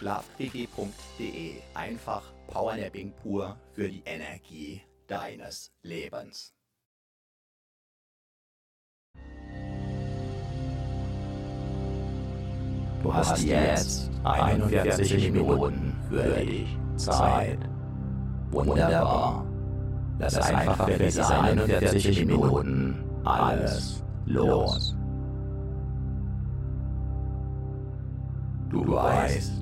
Schlafquickie.de. Einfach Powernapping pur für die Energie deines Lebens. Du hast jetzt 41 Minuten für dich Zeit. Wunderbar. Lass einfach für diese 41 Minuten alles los. Du weißt,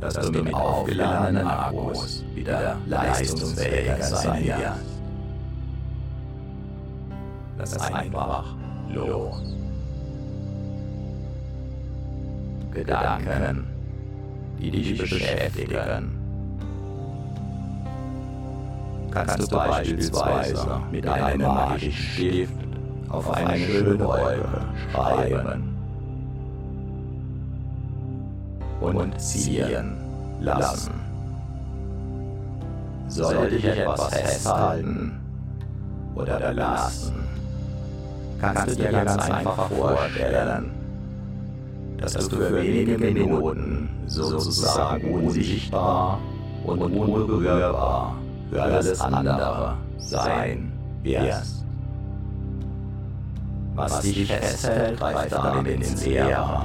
dass du mit aufgeladenen Akkus wieder leistungsfähiger sein wirst. Lass einfach los. Gedanken, die dich beschäftigen. Kannst du beispielsweise mit einem magischen Stift auf eine schöne Wolke schreiben und ziehen lassen. Sollte dich etwas festhalten oder belasten, kannst du dir ganz einfach vorstellen, dass du für wenige Minuten sozusagen unsichtbar und unberührbar für alles andere sein wirst. Was dich festhält, greift damit ins Leere.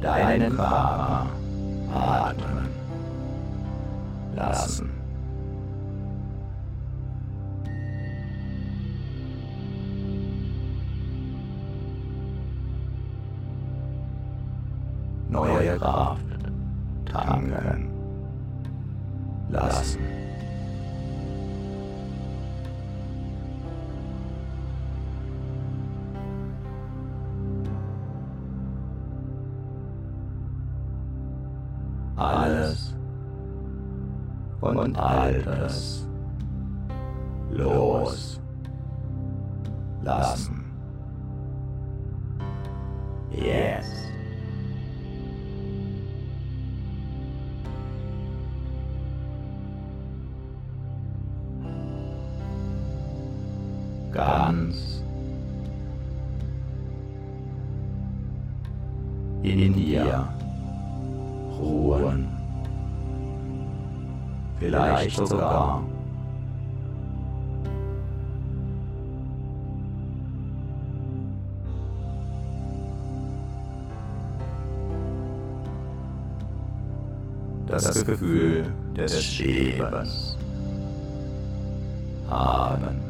deinen Körper atmen lassen. Neue Kraft und Altes Vielleicht sogar das Gefühl des Schwebens haben.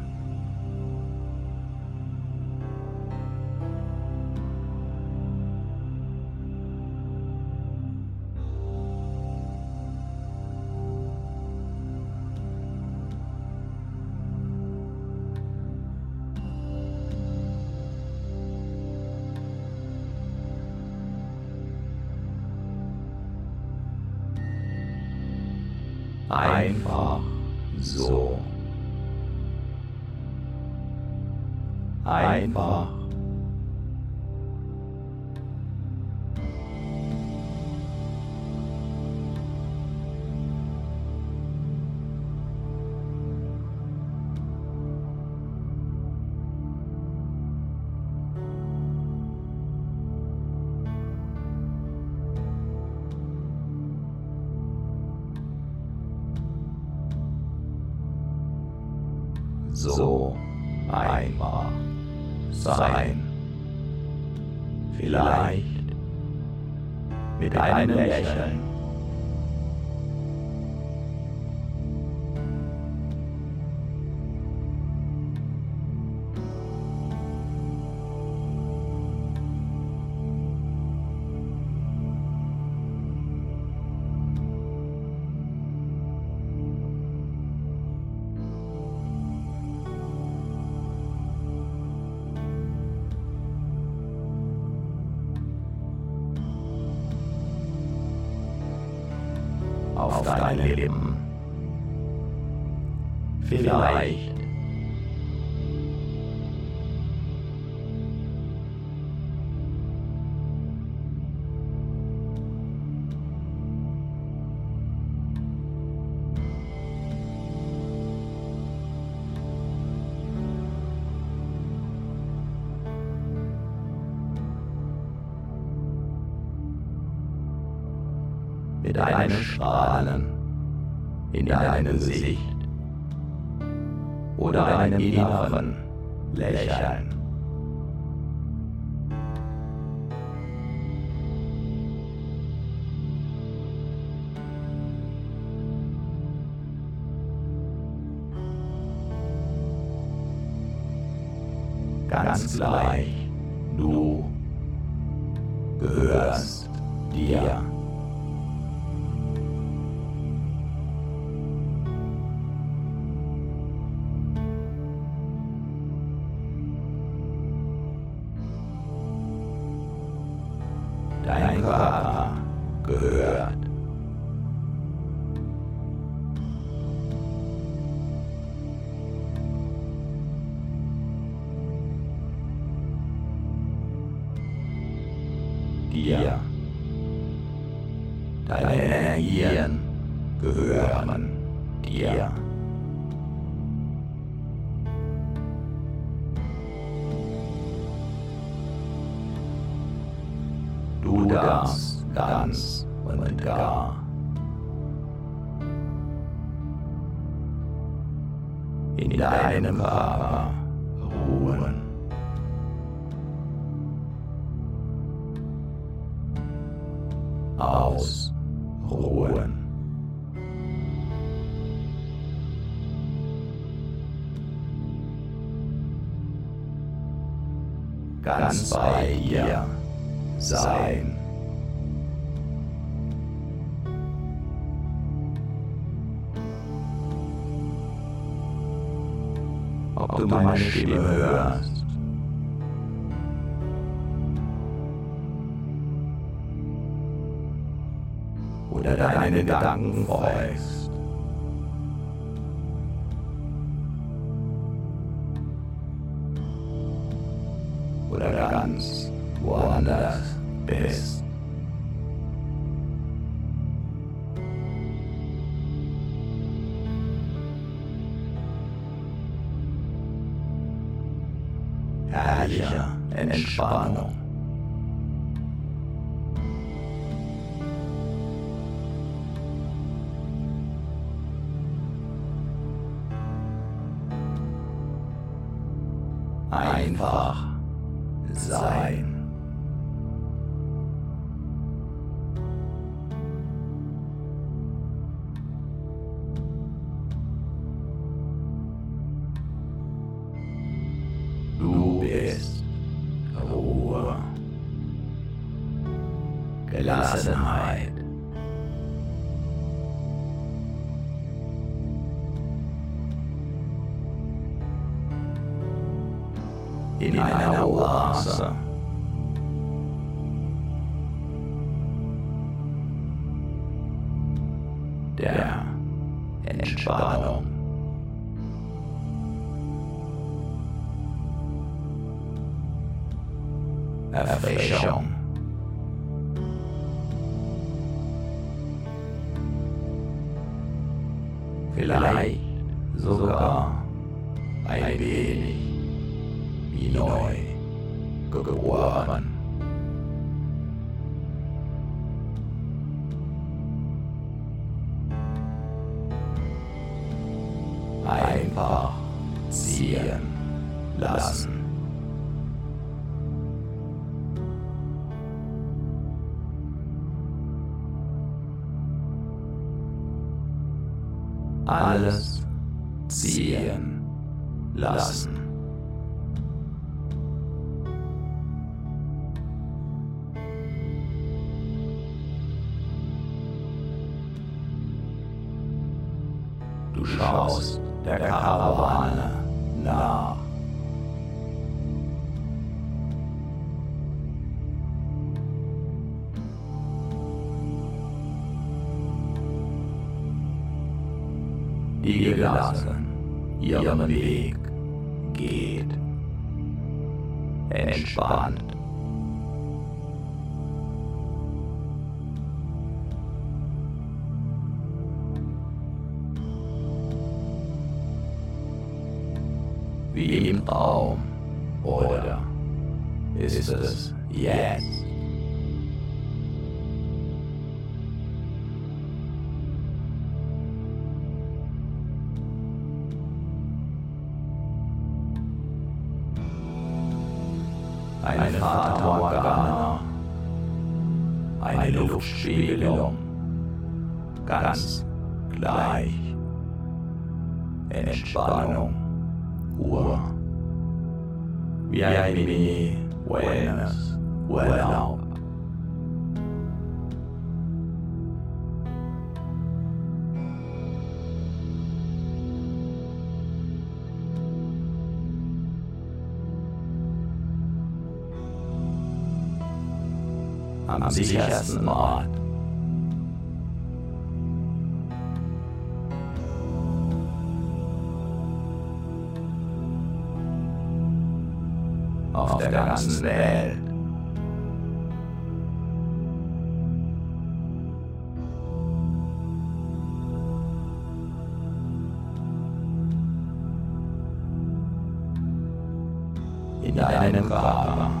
Einfach so. Einfach. Auf deine Lippen. Vielleicht in deinem Gesicht oder einem inneren dir. Deine Energien gehören dir. Du darfst ganz und gar. in deinem Körper Stimme hörst. Oder deinen Gedanken folgst. Oder ganz woanders bist. Entspannung. Vielleicht sogar ein wenig wie neu geboren. es jetzt. Eine Fata Morgana, eine Luftspiegelung, ganz gleich. Entspannung, Ruhe, wie ein Mini ways well out. Am sichersten Ort Auf der ganzen Welt. In deinem Körper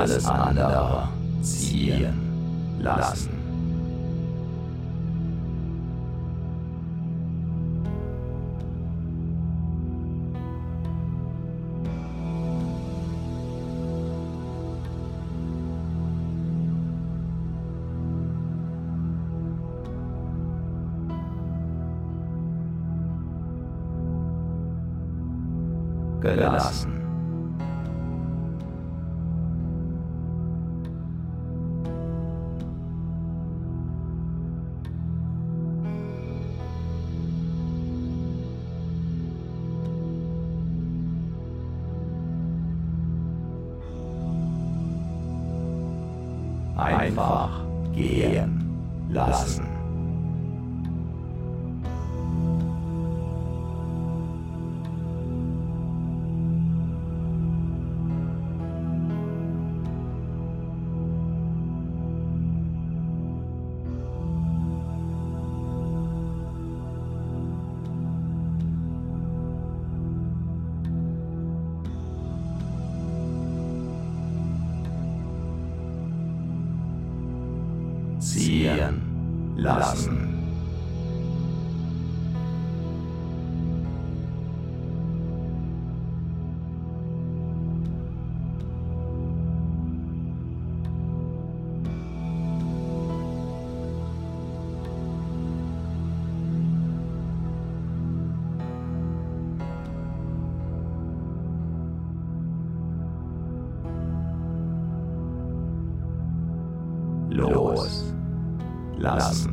Alles andere ziehen lassen. Gelassen. Lassen.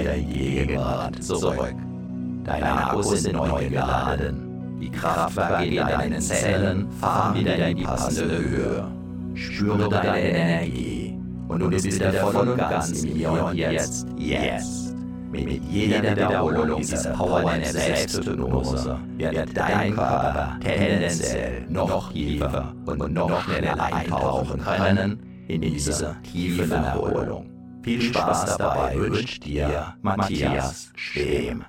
Wieder Gegenwart zurück. Deine Akkus sind neu geladen. Die Kraftwerke in deinen Zellen fahren wieder in die passende Höhe. Spüre deine Energie. Und du bist wieder voll und ganz im Hier und Jetzt. Jetzt. Mit jeder Wiederholung dieser Powernap Selbsthypnose wird dein Körper tendenziell noch tiefer und noch schneller eintauchen können in diese tiefe Erholung. Viel Spaß dabei wünscht dir Matthias Stehm.